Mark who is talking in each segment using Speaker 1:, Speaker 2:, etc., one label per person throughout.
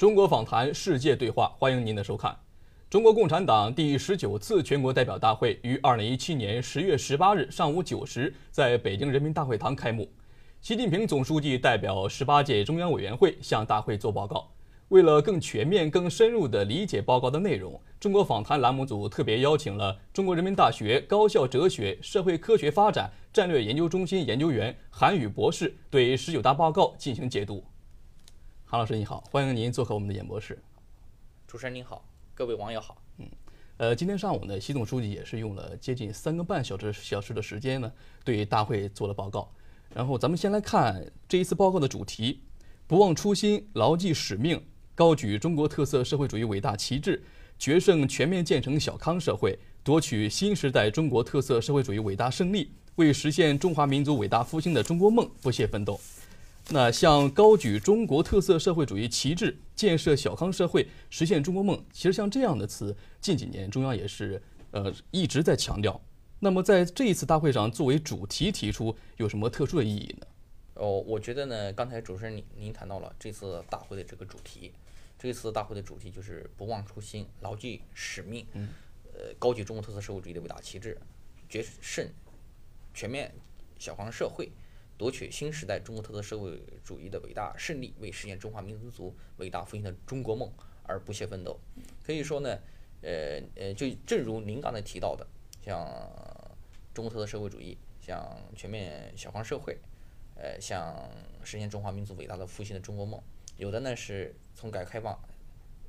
Speaker 1: 中国访谈，世界对话，欢迎您的收看。中国共产党第十九次全国代表大会于二零一七年十月十八日上午九时在北京人民大会堂开幕。习近平总书记代表十八届中央委员会向大会作报告。为了更全面、更深入地理解报告的内容，中国访谈栏目组特别邀请了中国人民大学高校哲学社会科学发展战略研究中心研究员韩宇博士对十九大报告进行解读。韩老师你好，欢迎您做客我们的演播室。
Speaker 2: 主持人您好，各位网友好。
Speaker 1: 嗯，呃，今天上午呢，习总书记也是用了接近三个半小时小时的时间呢，对大会做了报告。然后咱们先来看这一次报告的主题：不忘初心，牢记使命。高举中国特色社会主义伟大旗帜，决胜全面建成小康社会，夺取新时代中国特色社会主义伟大胜利，为实现中华民族伟大复兴的中国梦不懈奋斗。那像高举中国特色社会主义旗帜，建设小康社会，实现中国梦，其实像这样的词，近几年中央也是呃一直在强调。那么在这一次大会上作为主题提出，有什么特殊的意义呢？
Speaker 2: 哦，我觉得呢，刚才主持人您您谈到了这次大会的这个主题。这次大会的主题就是不忘初心，牢记使命，呃，高举中国特色社会主义的伟大旗帜，决胜全面小康社会，夺取新时代中国特色社会主义的伟大胜利，为实现中华民族伟大复兴的中国梦而不懈奋斗。可以说呢，呃呃，就正如您刚才提到的，像中国特色社会主义，像全面小康社会，呃，像实现中华民族伟大的复兴的中国梦。有的呢是从改革开放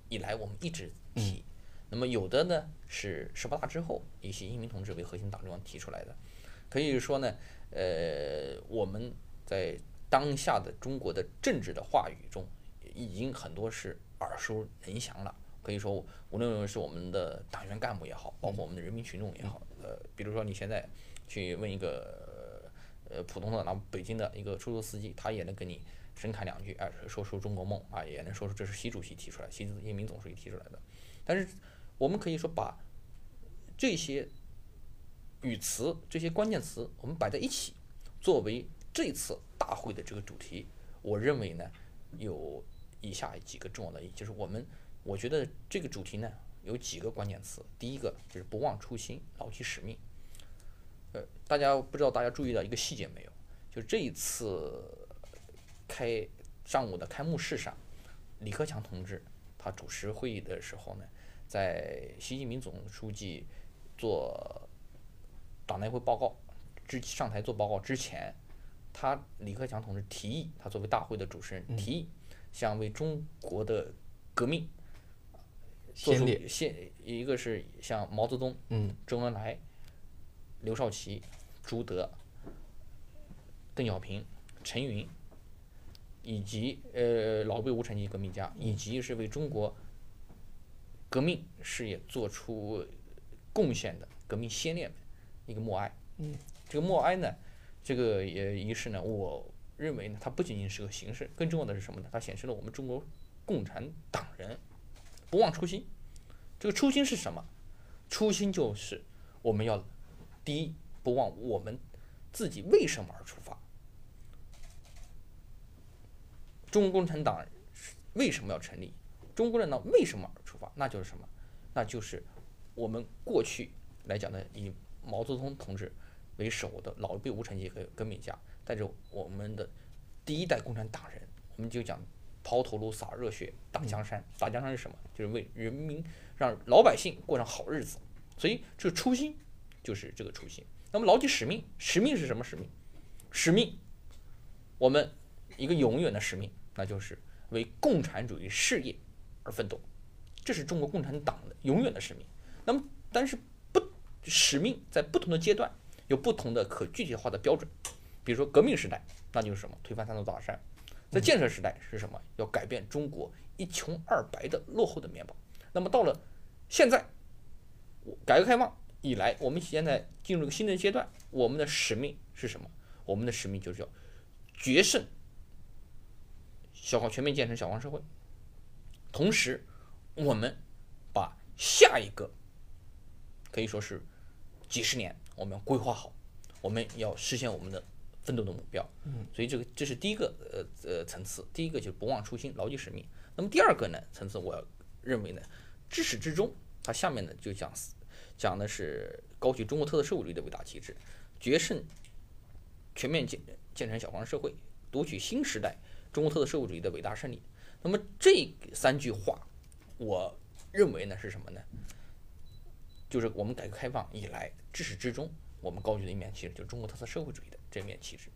Speaker 2: 以来我们一直提，那么有的呢是十八大之后以习近平同志为核心党中央提出来的，可以说呢，呃，我们在当下的中国的政治的话语中，已经很多是耳熟能详了。可以说，无论是我们的党员干部也好，包括我们的人民群众也好，呃，比如说你现在去问一个呃普通的那北京的一个出租司机，他也能跟你。深侃两句，哎，说出中国梦啊，也能说出这是习主席提出来，习近平总书记提出来的。但是，我们可以说把这些语词、这些关键词，我们摆在一起，作为这次大会的这个主题，我认为呢，有以下几个重要的意义，就是我们，我觉得这个主题呢，有几个关键词。第一个就是不忘初心，牢记使命。呃，大家不知道大家注意到一个细节没有？就这一次。开上午的开幕式上，李克强同志他主持会议的时候呢，在习近平总书记做党代会报告之上台做报告之前，他李克强同志提议，他作为大会的主持人提议，想为中国的革命做出先一个是像毛泽东、周恩来、刘少奇、朱德、邓小平、陈云。以及呃老辈无产阶级革命家，以及是为中国革命事业做出贡献的革命先烈们一个默哀。
Speaker 1: 嗯，
Speaker 2: 这个默哀呢，这个也仪式呢，我认为呢，它不仅仅是个形式，更重要的是什么呢？它显示了我们中国共产党人不忘初心。这个初心是什么？初心就是我们要第一不忘我们自己为什么而出发。中国共产党为什么要成立？中国共产党为什么而出发？那就是什么？那就是我们过去来讲的以毛泽东同志为首的老一辈无产阶级革命家，带着我们的第一代共产党人，我们就讲抛头颅洒热血打江山。打江山是什么？就是为人民让老百姓过上好日子。所以这个初心就是这个初心。那么牢记使命，使命是什么使命？使命，我们一个永远的使命。那就是为共产主义事业而奋斗，这是中国共产党的永远的使命。那么，但是使命在不同的阶段有不同的可具体化的标准。比如说，革命时代，那就是什么？推翻三座大山。在建设时代是什么？要改变中国一穷二白的落后的面貌。那么到了现在，改革开放以来，我们现在进入一个新的阶段，我们的使命是什么？我们的使命就是要决胜。小康全面建成小康社会，同时，我们把下一个可以说是几十年，我们要规划好，我们要实现我们的奋斗的目标。
Speaker 1: 嗯，
Speaker 2: 所以这个这是第一个呃呃层次，第一个就是不忘初心，牢记使命。那么。第二个呢层次，我认为呢，至始至终，它下面呢就讲讲的是高举中国特色社会主义的伟大旗帜，决胜全面建建成小康社会，夺取新时代中国特色社会主义的伟大胜利。那么这三句话，我认为呢是什么呢？就是我们改革开放以来至始至终，我们高举的一面旗帜，就是中国特色社会主义的这面旗帜。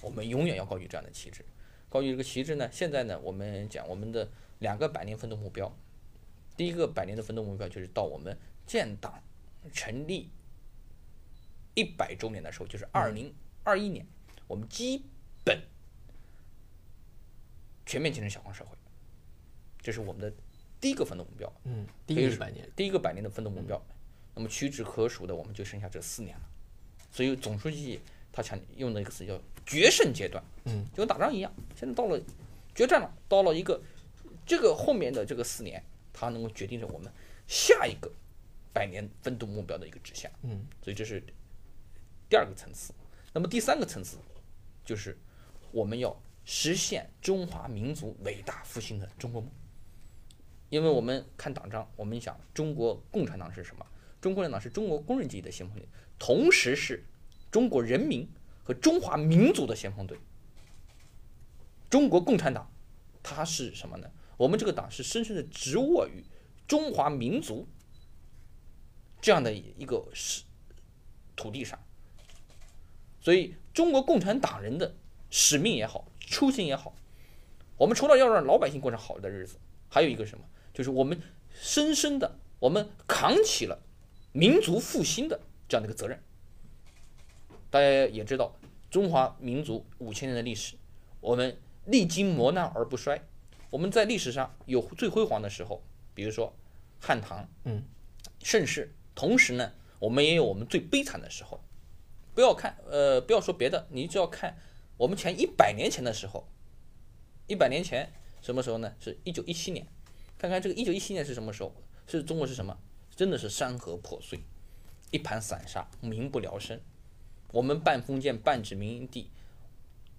Speaker 2: 我们永远要高举这样的旗帜。高举这个旗帜呢，现在呢，我们讲我们的两个百年奋斗目标。第一个百年的奋斗目标，就是到我们建党成立一百周年的时候，就是二零二一年，我们基本全面建成小康社会。这是我们的第一个奋斗目标。
Speaker 1: 嗯，第一个百年，
Speaker 2: 第一个百年的奋斗目标。那么屈指可数的，我们就剩下这四年了。所以总书记他强用的一个词叫决胜阶段。
Speaker 1: 嗯，
Speaker 2: 就跟打仗一样，现在到了决战了，到了一个这个后面的这个四年。它能够决定着我们下一个百年奋斗目标的一个指向，
Speaker 1: 嗯，
Speaker 2: 所以这是第二个层次。那么第三个层次就是我们要实现中华民族伟大复兴的中国梦。因为我们看党章，我们想中国共产党是什么？中国共产党是中国工人阶级的先锋队，同时是中国人民和中华民族的先锋队。中国共产党它是什么呢？我们这个党是深深的植握于中华民族这样的一个是土地上，所以中国共产党人的使命也好，初心也好，我们除了要让老百姓过上好的日子，还有一个什么，就是我们深深的我们扛起了民族复兴的这样的一个责任。大家也知道，中华民族五千年的历史，我们历经磨难而不衰。我们在历史上有最辉煌的时候，比如说汉唐，
Speaker 1: 嗯，
Speaker 2: 盛世。同时呢，我们也有我们最悲惨的时候。不要看，呃，不要说别的，你只要看我们前一百年前的时候，一百年前什么时候呢？是一九一七年。看看这个一九一七年是什么时候？是中国是什么？真的是山河破碎，一盘散沙，民不聊生。我们半封建半殖民地，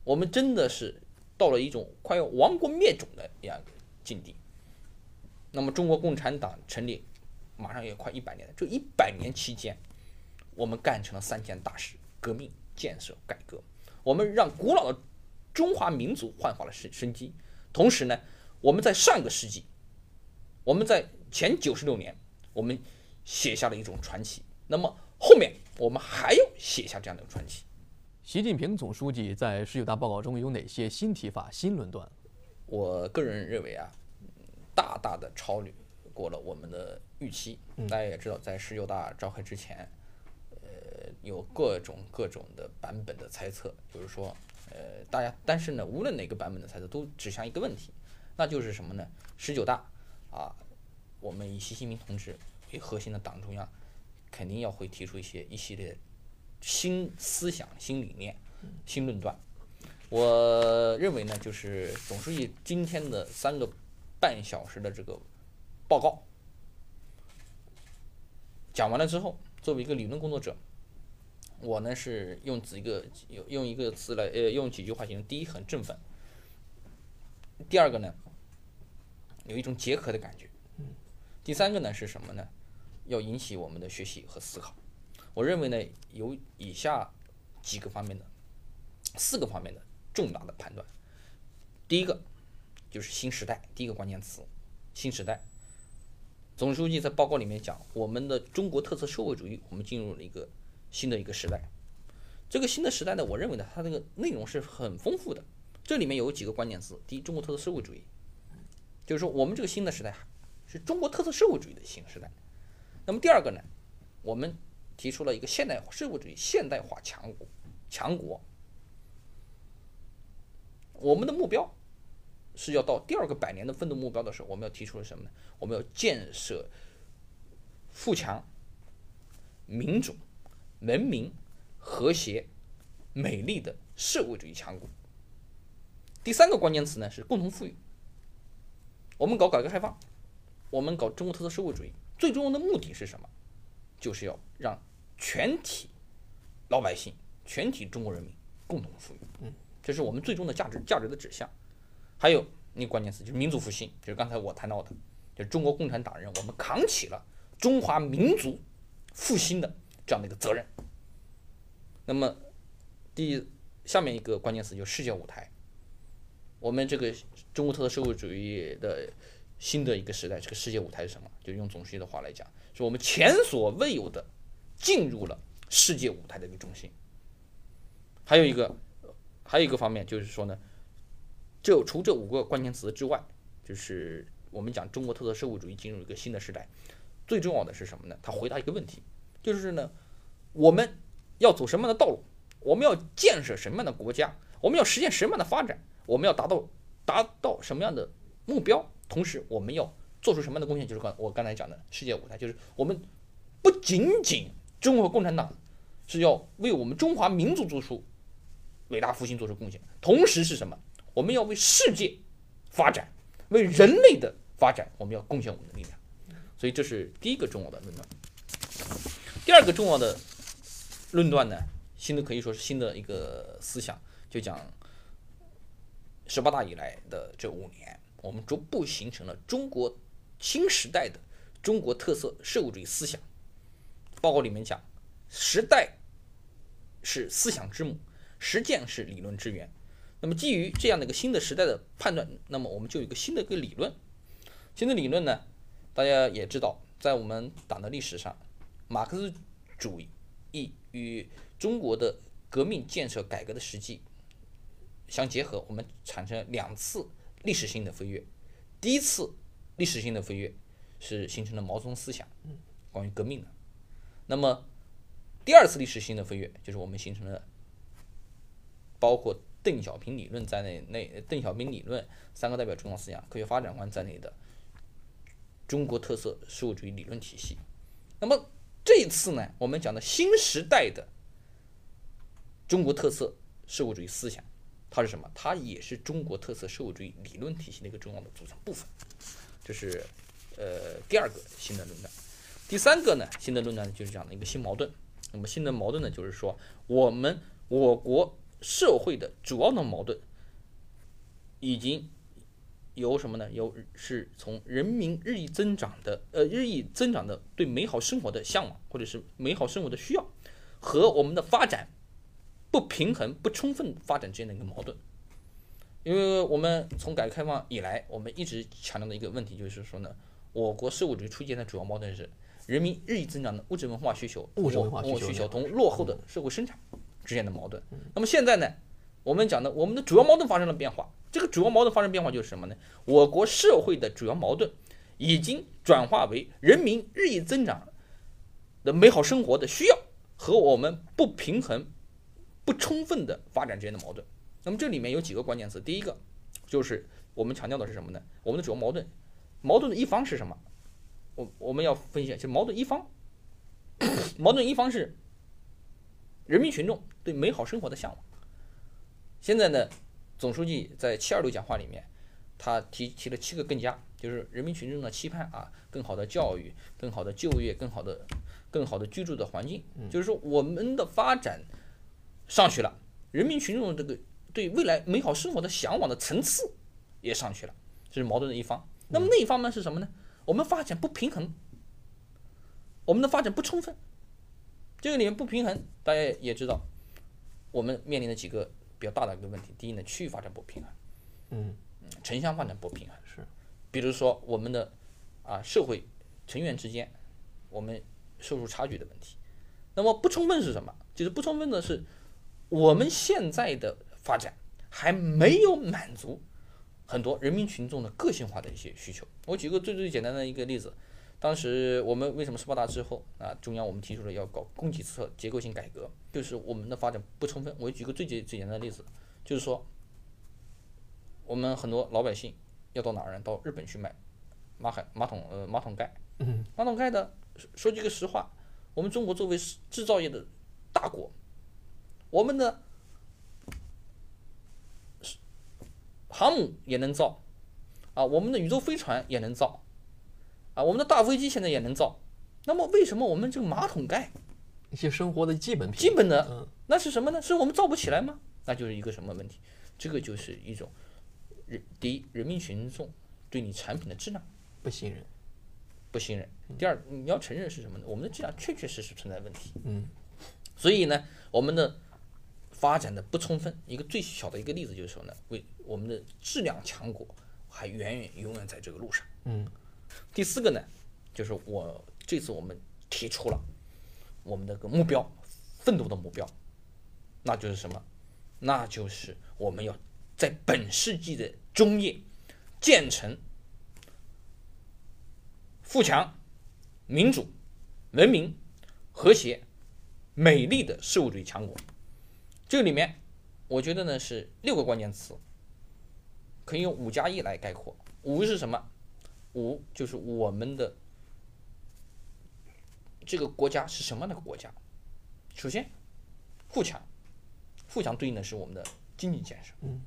Speaker 2: 我们真的是。到了一种快要亡国灭种的一样境地。那么，中国共产党成立马上也快一百年了。这一百年期间，我们干成了三件大事：革命、建设、改革。我们让古老的中华民族焕发了生生机。同时呢，我们在上个世纪，我们在前九十六年，我们写下了一种传奇。那么后面我们还要写下这样的传奇。
Speaker 1: 习近平总书记在十九大报告中有哪些新提法、新论断？
Speaker 2: 我个人认为啊，大大的超越过了我们的预期。大家也知道，在十九大召开之前，呃，有各种各种的版本的猜测，就是说，呃，大家，但是呢，无论哪个版本的猜测，都指向一个问题，那就是什么呢？十九大啊，我们以习近平同志为核心的党中央，肯定要会提出一些一系列。新思想、新理念、新论断，我认为呢，就是总书记今天的三个半小时的这个报告讲完了之后，作为一个理论工作者，我呢是用几个用用一个词来呃用几句话形容：第一，很振奋；第二个呢，有一种结合的感觉；第三个呢是什么呢？要引起我们的学习和思考。我认为呢，有以下几个方面的，四个方面的重大的判断。第一个就是新时代，第一个关键词，新时代。总书记在报告里面讲，我们的中国特色社会主义，我们进入了一个新的一个时代。这个新的时代呢，我认为呢，它这个内容是很丰富的。这里面有几个关键词，第一，中国特色社会主义，就是说我们这个新的时代是中国特色社会主义的新时代。那么第二个呢，我们提出了一个现代社会主义现代化强国，强国。我们的目标是要到第二个百年的奋斗目标的时候，我们要提出了什么呢？我们要建设富强、民主、文明、和谐、美丽的社会主义强国。第三个关键词呢是共同富裕。我们搞改革开放，我们搞中国特色社会主义，最重要的目的是什么？就是要让全体老百姓、全体中国人民共同富裕，
Speaker 1: 嗯，
Speaker 2: 这是我们最终的价值价值的指向。还有那个关键词，就是民族复兴，就是刚才我谈到的，就是中国共产党人我们扛起了中华民族复兴的这样的一个责任。那么第下面一个关键词就是世界舞台，我们这个中国特色社会主义的新的一个时代，这个世界舞台是什么？就用总书记的话来讲，是我们前所未有的进入了世界舞台的一个中心。还有一个，还有一个方面就是说呢，就除这五个关键词之外，就是我们讲中国特色社会主义进入一个新的时代，最重要的是什么呢？他回答一个问题，就是呢，我们要走什么样的道路？我们要建设什么样的国家？我们要实现什么样的发展？我们要达到达到什么样的目标？同时，我们要做出什么样的贡献？就是刚我刚才讲的世界舞台，就是我们不仅仅中国共产党是要为我们中华民族做出伟大复兴做出贡献，同时是什么？我们要为世界发展，为人类的发展，我们要贡献我们的力量。所以这是第一个重要的论断。第二个重要的论断呢，新的可以说是新的一个思想，就讲十八大以来的这五年，我们逐步形成了中国新时代的中国特色社会主义思想。报告里面讲，时代是思想之母，实践是理论之源。那么基于这样的一个新的时代的判断，那么我们就有一个新的一个理论。新的理论呢，大家也知道，在我们党的历史上，马克思主义与中国的革命建设改革的实际相结合，我们产生两次历史性的飞跃。第一次历史性的飞跃是形成了毛泽东思想，关于革命的。那么第二次历史性的飞跃就是我们形成了包括邓小平理论在内内邓小平理论三个代表重要思想、科学发展观在内的中国特色社会主义理论体系。那么这一次呢，我们讲的新时代的中国特色社会主义思想，它是什么？它也是中国特色社会主义理论体系的一个重要的组成部分。这是呃第二个新的论断。第三个呢，新的论断就是讲的一个新矛盾。那么新的矛盾呢，就是说我们我国社会的主要的矛盾已经由什么呢？由是从人民日益增长的呃日益增长的对美好生活的向往，或者是美好生活的需要，和我们的发展不平衡、不充分发展之间的一个矛盾。因为我们从改革开放以来，我们一直强调的一个问题就是说呢，我国社会主义出现的主要矛盾是人民日益增长的物质文化需求、
Speaker 1: 物质文化需求
Speaker 2: 需求同落后的社会生产之间的矛盾。那么现在呢，我们讲的我们的主要矛盾发生了变化。这个主要矛盾发生变化就是什么呢？我国社会的主要矛盾已经转化为人民日益增长的美好生活的需要和我们不平衡、不充分的发展之间的矛盾。那么这里面有几个关键词，第一个就是我们强调的是什么呢？我们的主要矛盾，矛盾的一方是什么？我我们要分析，就矛盾一方，矛盾一方是人民群众对美好生活的向往。现在呢，总书记在七二六讲话里面，他提提了七个更加，就是人民群众的期盼啊，更好的教育、更好的就业、更好的、更好的居住的环境，就是说我们的发展上去了，人民群众这个对未来美好生活的向往的层次也上去了，这是矛盾的一方。那么那一方面是什么呢？我们发展不平衡，我们的发展不充分，这个里面不平衡，大家也知道，我们面临的几个比较大的一个问题。第一呢，区域发展不平衡，
Speaker 1: 嗯，
Speaker 2: 城乡发展不平衡，
Speaker 1: 是，
Speaker 2: 比如说我们的啊社会成员之间，我们收入差距的问题。那么不充分是什么？就是不充分的是我们现在的发展还没有满足很多人民群众的个性化的一些需求。我举个最最简单的一个例子，当时我们为什么十八大之后啊，中央我们提出了要搞供给侧结构性改革，就是我们的发展不充分。我举个最简最简单的例子，就是说我们很多老百姓要到哪儿呢？到日本去买马海马桶呃马桶盖，
Speaker 1: 嗯，
Speaker 2: 马桶盖的说说句个实话，我们中国作为制造业的大国，我们的航母也能造，啊，我们的宇宙飞船也能造，啊，我们的大飞机现在也能造。那么为什么我们这个马桶盖
Speaker 1: 一些生活的基本，
Speaker 2: 基本的
Speaker 1: 嗯
Speaker 2: 那是什么呢？是我们造不起来吗？那就是一个什么问题？这个就是一种人第一，人民群众对你产品的质量
Speaker 1: 不信任。
Speaker 2: 不信任。第二，你要承认是什么呢？我们的质量确确实实存在问题。
Speaker 1: 嗯，
Speaker 2: 所以呢，我们的发展的不充分，一个最小的一个例子就是什么呢，为我们的质量强国还远远永远在这个路上。
Speaker 1: 嗯，
Speaker 2: 第四个呢，就是我这次我们提出了我们的个目标，奋斗的目标，那就是什么？那就是我们要在本世纪的中叶建成富强、民主、文明、和谐、美丽的社会主义强国。这里面，我觉得呢是六个关键词，可以用五加一来概括。五是什么？五就是我们的这个国家是什么样的国家？首先，富强，富强对应的是我们的经济建设，
Speaker 1: 嗯，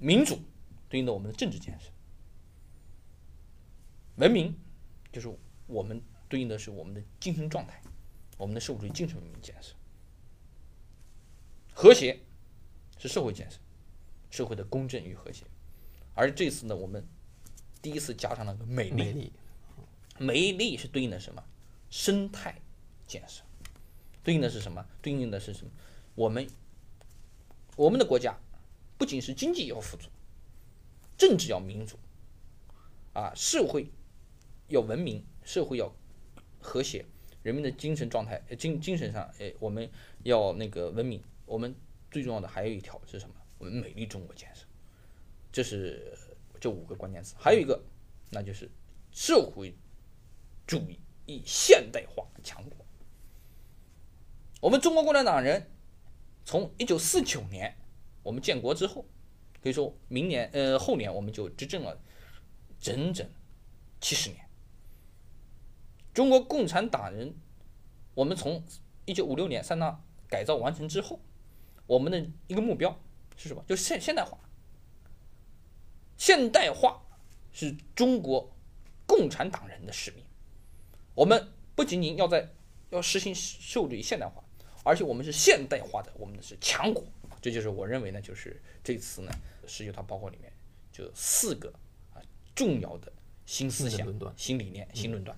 Speaker 2: 民主对应的我们的政治建设，文明就是我们对应的是我们的精神状态，我们的社会主义精神文明建设，和谐是社会建设，社会的公正与和谐，而这次呢，我们第一次加上了个美丽，
Speaker 1: 美丽。
Speaker 2: 美丽是对应的什么？生态建设，对应的是什么？对应的是什么？我们我们的国家不仅是经济要富足，政治要民主，啊，社会要文明，社会要和谐，人民的精神状态、呃精精神上，哎，我们要那个文明。我们最重要的还有一条是什么？我们美丽中国建设，这是这五个关键词。还有一个，那就是社会主义现代化强国。我们中国共产党人从一九四九年我们建国之后，可以说明年呃后年我们就执政了整整七十年。中国共产党人，我们从一九五六年三大改造完成之后，我们的一个目标是什么？就是现现代化。现代化是中国共产党人的使命。我们不仅仅要在要实行社会主义现代化，而且我们是现代化的，我们是强国。这就是我认为呢，就是这次呢十九大报告里面就四个啊重要的新思想
Speaker 1: 新
Speaker 2: 理念、新论断。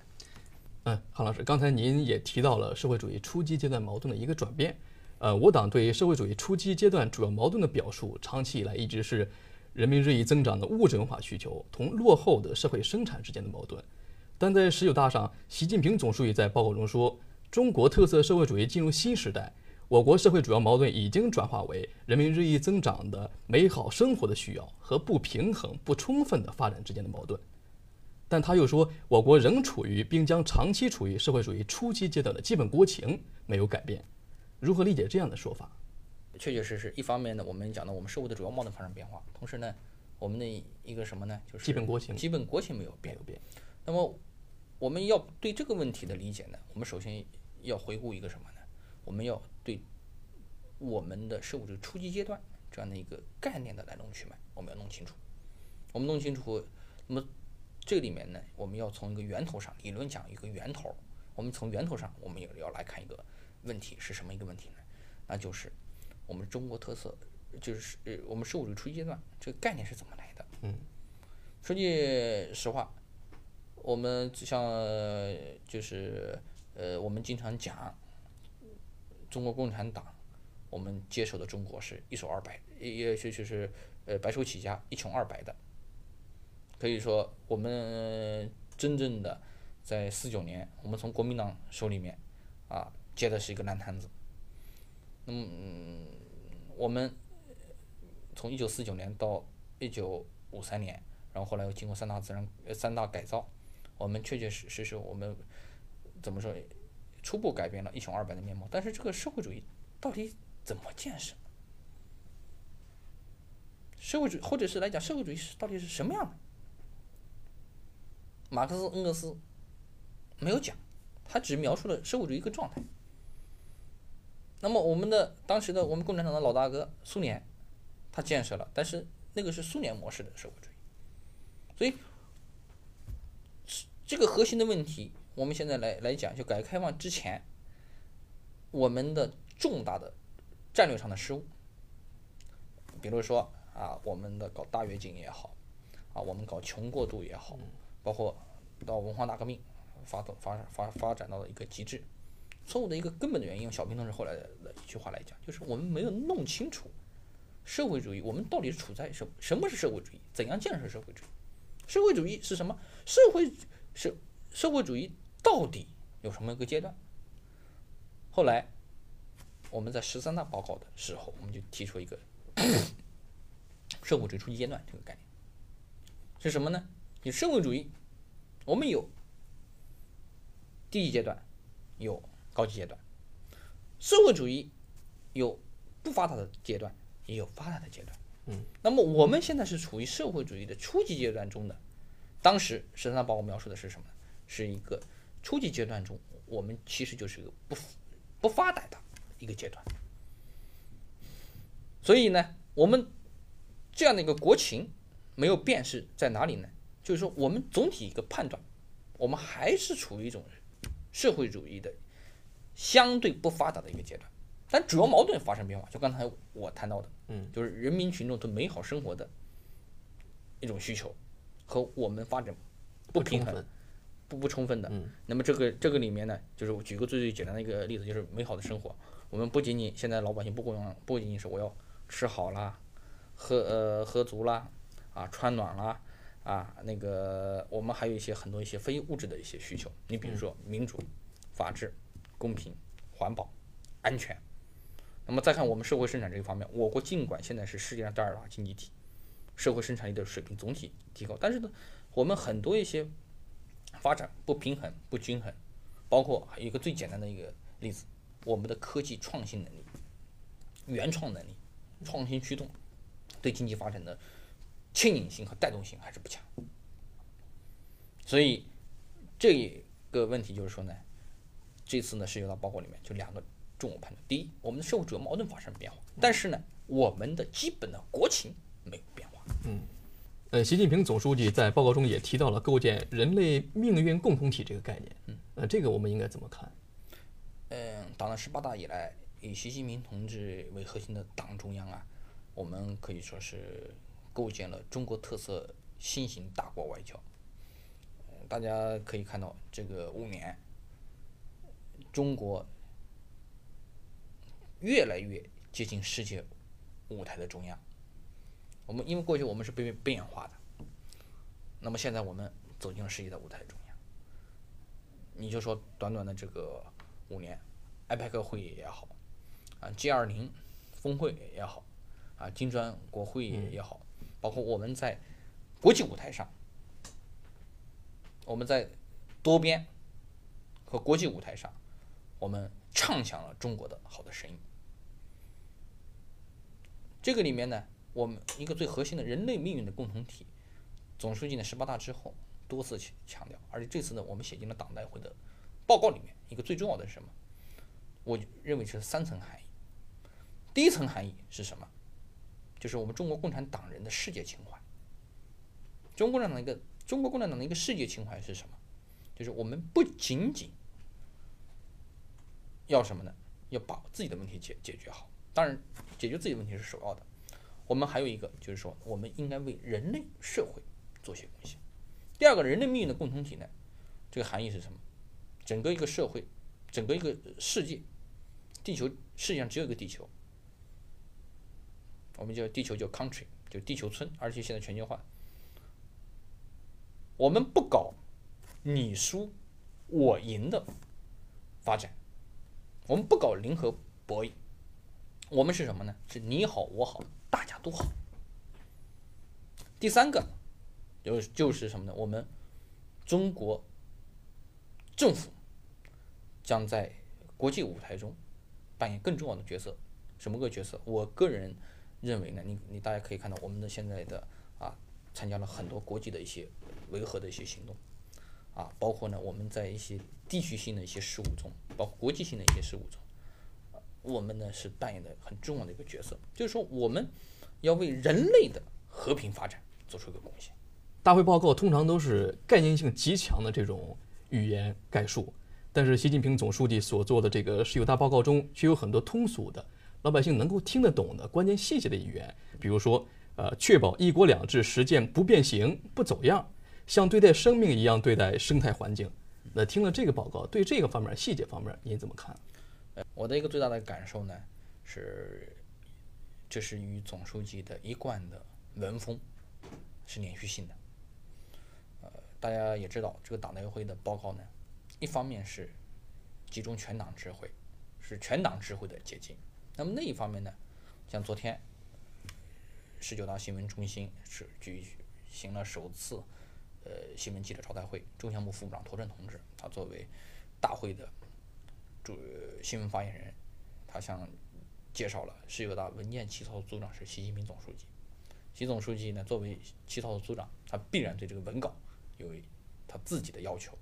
Speaker 1: 嗯，韩老师，刚才您也提到了社会主义初级阶段矛盾的一个转变。呃，我党对社会主义初级阶段主要矛盾的表述，长期以来一直是人民日益增长的物质文化需求同落后的社会生产之间的矛盾。但在十九大上，习近平总书记在报告中说，中国特色社会主义进入新时代，我国社会主要矛盾已经转化为人民日益增长的美好生活的需要和不平衡、不充分的发展之间的矛盾。但他又说，我国仍处于并将长期处于社会主义初期阶段的基本国情没有改变。如何理解这样的说法？
Speaker 2: 确确实实，一方面呢，我们讲到我们社会的主要矛盾发生变化，同时呢，我们的一个什么呢，就是
Speaker 1: 基本国情
Speaker 2: 基本国情没有变
Speaker 1: 没有。变。
Speaker 2: 那么，我们要对这个问题的理解呢，我们首先要回顾一个什么呢？我们要对我们的社会主义初级阶段这样的一个概念的来龙去脉，我们要弄清楚。我们弄清楚，那么这里面呢，我们要从一个源头上，理论讲一个源头，我们从源头上，我们也要来看一个问题是什么一个问题呢？那就是我们中国特色，就是呃我们社会主义初级阶段这个概念是怎么来的？
Speaker 1: 嗯，
Speaker 2: 说句实话，我们就像呃就是呃，我们经常讲中国共产党，我们接手的中国是一手二白，也也是就是呃白手起家，一穷二白的。可以说，我们真正的在四九年，我们从国民党手里面啊接的是一个烂摊子。那么，我们从一九四九年到一九五三年，然后后来又经过三大自然三大改造，我们确确实实是我们怎么说，初步改变了一穷二白的面貌。但是这个社会主义到底怎么建设？社会主义，或者是来讲社会主义是到底是什么样的？马克思、恩格斯没有讲，他只描述了社会主义一个状态。那么我们的当时的我们共产党的老大哥苏联，他建设了，但是那个是苏联模式的社会主义，所以这个核心的问题，我们现在来来讲，就改革开放之前，我们的重大的战略上的失误，比如说啊，我们的搞大跃进也好，啊，我们搞穷过渡也好，包括到文化大革命发动发发发展到了一个极致，错误的一个根本的原因，用小平同志后来的一句话来讲，就是我们没有弄清楚社会主义，我们到底处在什什么是社会主义，怎样建设社会主义？社会主义是什么？社会是社会主义到底有什么一个阶段？后来我们在十三大报告的时候，我们就提出一个 社会主义初级阶段这个概念是什么呢？你社会主义，我们有第一阶段，有高级阶段。社会主义有不发达的阶段，也有发达的阶段。
Speaker 1: 嗯，
Speaker 2: 那么我们现在是处于社会主义的初级阶段中的。当时十三大报告描述的是什么呢？是一个初级阶段中，我们其实就是一个不不发达的一个阶段。所以呢，我们这样的一个国情没有变是在哪里呢？就是说，我们总体一个判断，我们还是处于一种社会主义的相对不发达的一个阶段。但主要矛盾发生变化，就刚才我谈到的，
Speaker 1: 嗯，
Speaker 2: 就是人民群众对美好生活的一种需求和我们发展不平衡、不不充分的。
Speaker 1: 嗯，
Speaker 2: 那么这个这个里面呢，就是我举个最最简单的一个例子，就是美好的生活。我们不仅仅现在老百姓不光不仅仅是我要吃好啦，喝呃喝足啦，啊穿暖啦，啊那个我们还有一些很多一些非物质的一些需求。你比如说民主、法治、公平、环保、安全。那么再看我们社会生产这一方面，我国尽管现在是世界上第二大经济体，社会生产力的水平总体提高，但是呢，我们很多一些发展不平衡、不均衡，包括有一个最简单的一个例子，我们的科技创新能力、原创能力、创新驱动，对经济发展的牵引性和带动性还是不强。所以这个问题就是说呢，这次呢涉及到报告里面就两个重我判断：第一，我们的社会主要矛盾发生变化，但是呢，我们的基本的国情没有变化。
Speaker 1: 嗯呃，习近平总书记在报告中也提到了构建人类命运共同体这个概念。嗯，呃，这个我们应该怎么看？
Speaker 2: 嗯，党的十八大以来，以习近平同志为核心的党中央啊，我们可以说是构建了中国特色新型大国外交。呃大家可以看到，这个五年，中国越来越接近世界舞台的中央。我们因为过去我们是被边缘化的，那么现在我们走进了世界的舞台中央。你就说短短的这个五年，IPEC 会议也好，啊 G 二零峰会也好，啊金砖国会也好，包括我们在国际舞台上，我们在多边和国际舞台上，我们唱响了中国的好的声音。这个里面呢，我们一个最核心的人类命运的共同体，总书记呢十八大之后多次强调，而且这次呢，我们写进了党代会的报告里面，一个最重要的是什么？我认为是三层含义。第一层含义是什么？就是我们中国共产党人的世界情怀。中国共产党的一个中国共产党的一个世界情怀是什么？就是我们不仅仅要什么呢？要把自己的问题解解决好。当然，解决自己的问题是首要的。我们还有一个就是说，我们应该为人类社会做些贡献。第二个，人类命运的共同体呢，这个含义是什么？整个一个社会，整个一个世界，地球世界上只有一个地球，我们叫地球叫 country，就地球村，而且现在全球化。我们不搞你输我赢的发展，我们不搞零和博弈，我们是什么呢？是你好我好，大家都好。第三个，就是就是什么呢？我们中国政府将在国际舞台中扮演更重要的角色。什么个角色？我个人认为呢，你你大家可以看到，我们的现在的啊，参加了很多国际的一些维和的一些行动，啊，包括呢我们在一些地区性的一些事务中，包括国际性的一些事务中，我们呢是扮演的很重要的一个角色，就是说我们要为人类的和平发展做出一个贡献。
Speaker 1: 大会报告通常都是概念性极强的这种语言概述，但是习近平总书记所做的这个十九大报告中，却有很多通俗的、老百姓能够听得懂的关键细节的语言，比如说呃，确保一国两制实践不变形、不走样，像对待生命一样对待生态环境。那听了这个报告，对这个方面细节方面您怎么看？
Speaker 2: 呃，我的一个最大的感受呢是，这是与总书记的一贯的文风是连续性的。呃，大家也知道，这个党代会的报告呢，一方面是集中全党智慧，是全党智慧的结晶。那么另一方面呢，像昨天。十九大新闻中心是举行了首次呃新闻记者招待会，中宣部副部长涂震同志，他作为大会的主新闻发言人，他向介绍了十九大文件起草组长是习近平总书记。习总书记呢，作为起草组长，他必然对这个文稿有他自己的要求。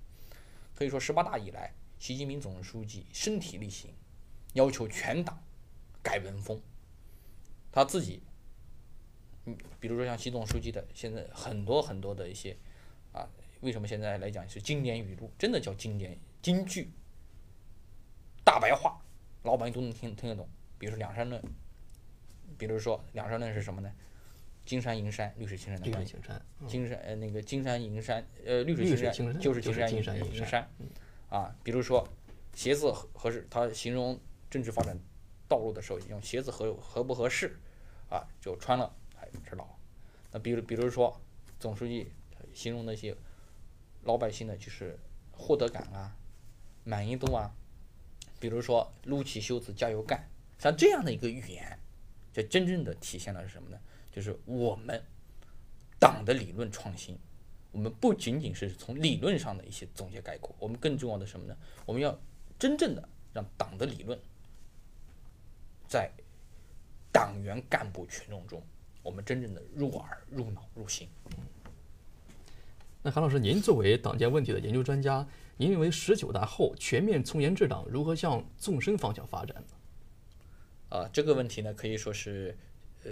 Speaker 2: 可以说，十八大以来，习近平总书记身体力行，要求全党改文风，他自己。嗯，比如说像习总书记的现在很多很多的一些啊，为什么现在来讲是经典语录，真的叫经典金句，大白话，老百姓都能听听得懂。比如说两山论，比如说两山论是什么呢？金山银山绿水青山的关系。金山呃那个金山银山呃绿水青山就是金山银山银山啊。比如说鞋子合适，他形容政治发展道路的时候用鞋子合合不合适啊，就穿了。知道，那比如比如说，总书记形容那些老百姓的就是获得感啊、满意度啊，比如说撸起袖子加油干，像这样的一个语言，就真正的体现了是什么呢？就是我们党的理论创新，我们不仅仅是从理论上的一些总结概括，我们更重要的什么呢？我们要真正的让党的理论在党员干部群众中。我们真正的入耳、入脑、入心。
Speaker 1: 那韩老师，您作为党建问题的研究专家，您认为十九大后全面从严治党如何向纵深方向发展呢？
Speaker 2: 啊，这个问题呢，可以说是呃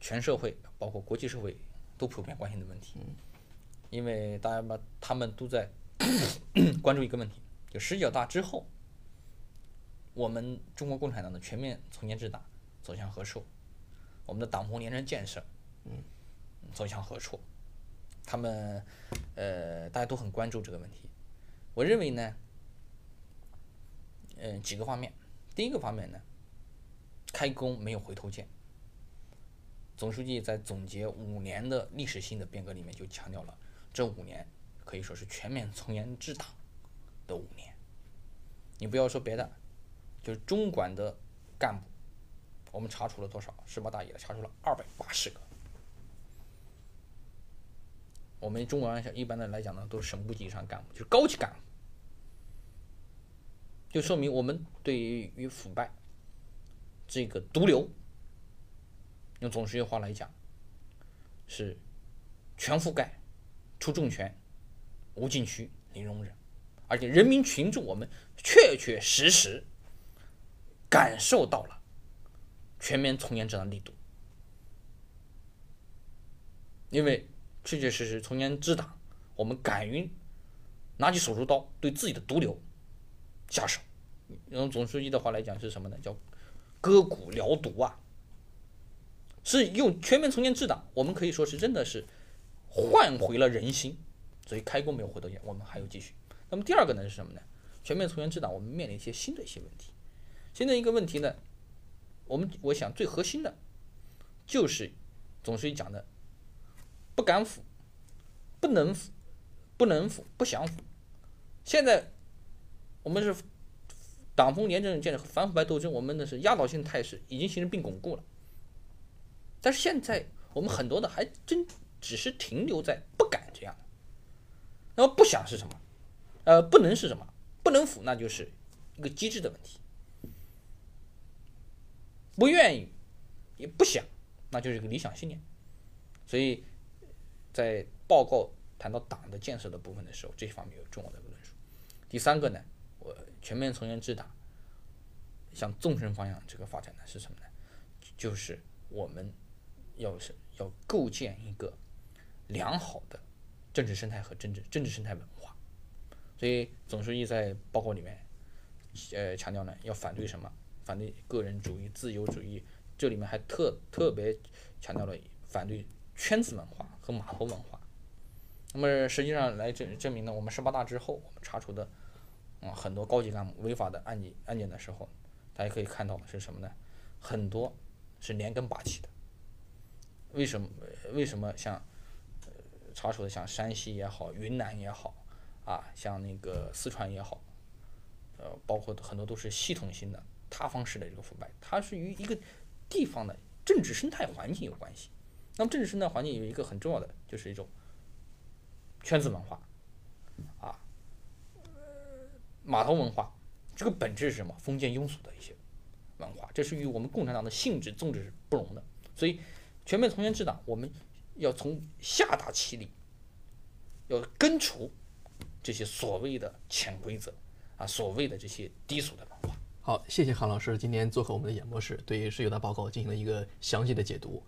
Speaker 2: 全社会，包括国际社会都普遍关心的问题。因为大家把他们都在 关注一个问题：就十九大之后，我们中国共产党的全面从严治党走向何处？我们的党风廉政建设，嗯，走向何处？他们，呃，大家都很关注这个问题。我认为呢，嗯，几个方面。第一个方面呢，开弓没有回头箭。总书记在总结五年的历史性的变革里面就强调了，这五年可以说是全面从严治党的五年。你不要说别的，就是中管的干部。我们查出了多少？十八大以来查出了二百八十个。我们中国人一般的来讲呢，都是省部级以上干部，就是高级干部，就说明我们对于腐败这个毒瘤，用总书记话来讲，是全覆盖、出重拳、无禁区、零容忍，而且人民群众我们确确实实感受到了。全面从严治党力度，因为确确实实从严治党，我们敢于拿起手术刀对自己的毒瘤下手。用总书记的话来讲是什么呢？叫割骨疗毒啊！是用全面从严治党，我们可以说是真的是换回了人心。所以开弓没有回头箭，我们还有继续。那么第二个呢是什么呢？全面从严治党，我们面临一些新的一些问题。新的一个问题呢？我们我想最核心的，就是总书记讲的，不敢腐，不能腐，不能腐，不想腐。现在我们是党风廉政建设反腐败斗争，我们的是压倒性态势已经形成并巩固了。但是现在我们很多的还真只是停留在不敢这样的。那么不想是什么？呃，不能是什么？不能腐，那就是一个机制的问题。不愿意，也不想，那就是一个理想信念。所以，在报告谈到党的建设的部分的时候，这方面有重要的论述。第三个呢，我全面从严治党，向纵深方向这个发展呢是什么呢？就是我们要是要构建一个良好的政治生态和政治政治生态文化。所以总书记在报告里面，呃，强调呢要反对什么？反对个人主义、自由主义，这里面还特特别强调了反对圈子文化和码头文化。那么实际上来证证明呢，我们十八大之后，我们查处的啊很多高级干部违法的案件案件的时候，大家可以看到是什么呢？很多是连根拔起的。为什么？为什么像呃查处的像山西也好，云南也好，啊，像那个四川也好，呃，包括很多都是系统性的塌方式的这个腐败，它是与一个地方的政治生态环境有关系。那么政治生态环境有一个很重要的，就是一种圈子文化，啊，码头文化，这个本质是什么？封建庸俗的一些文化，这是与我们共产党的性质宗旨是不容的。所以，全面从严治党，我们要从下大其力，要根除这些所谓的潜规则啊，所谓的这些低俗的文化。
Speaker 1: 好，谢谢韩老师今天做客我们的演播室，对十九大报告进行了一个详细的解读。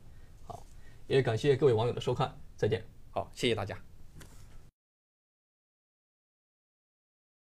Speaker 1: 也感谢各位网友的收看，再见。
Speaker 2: 好，谢谢大家。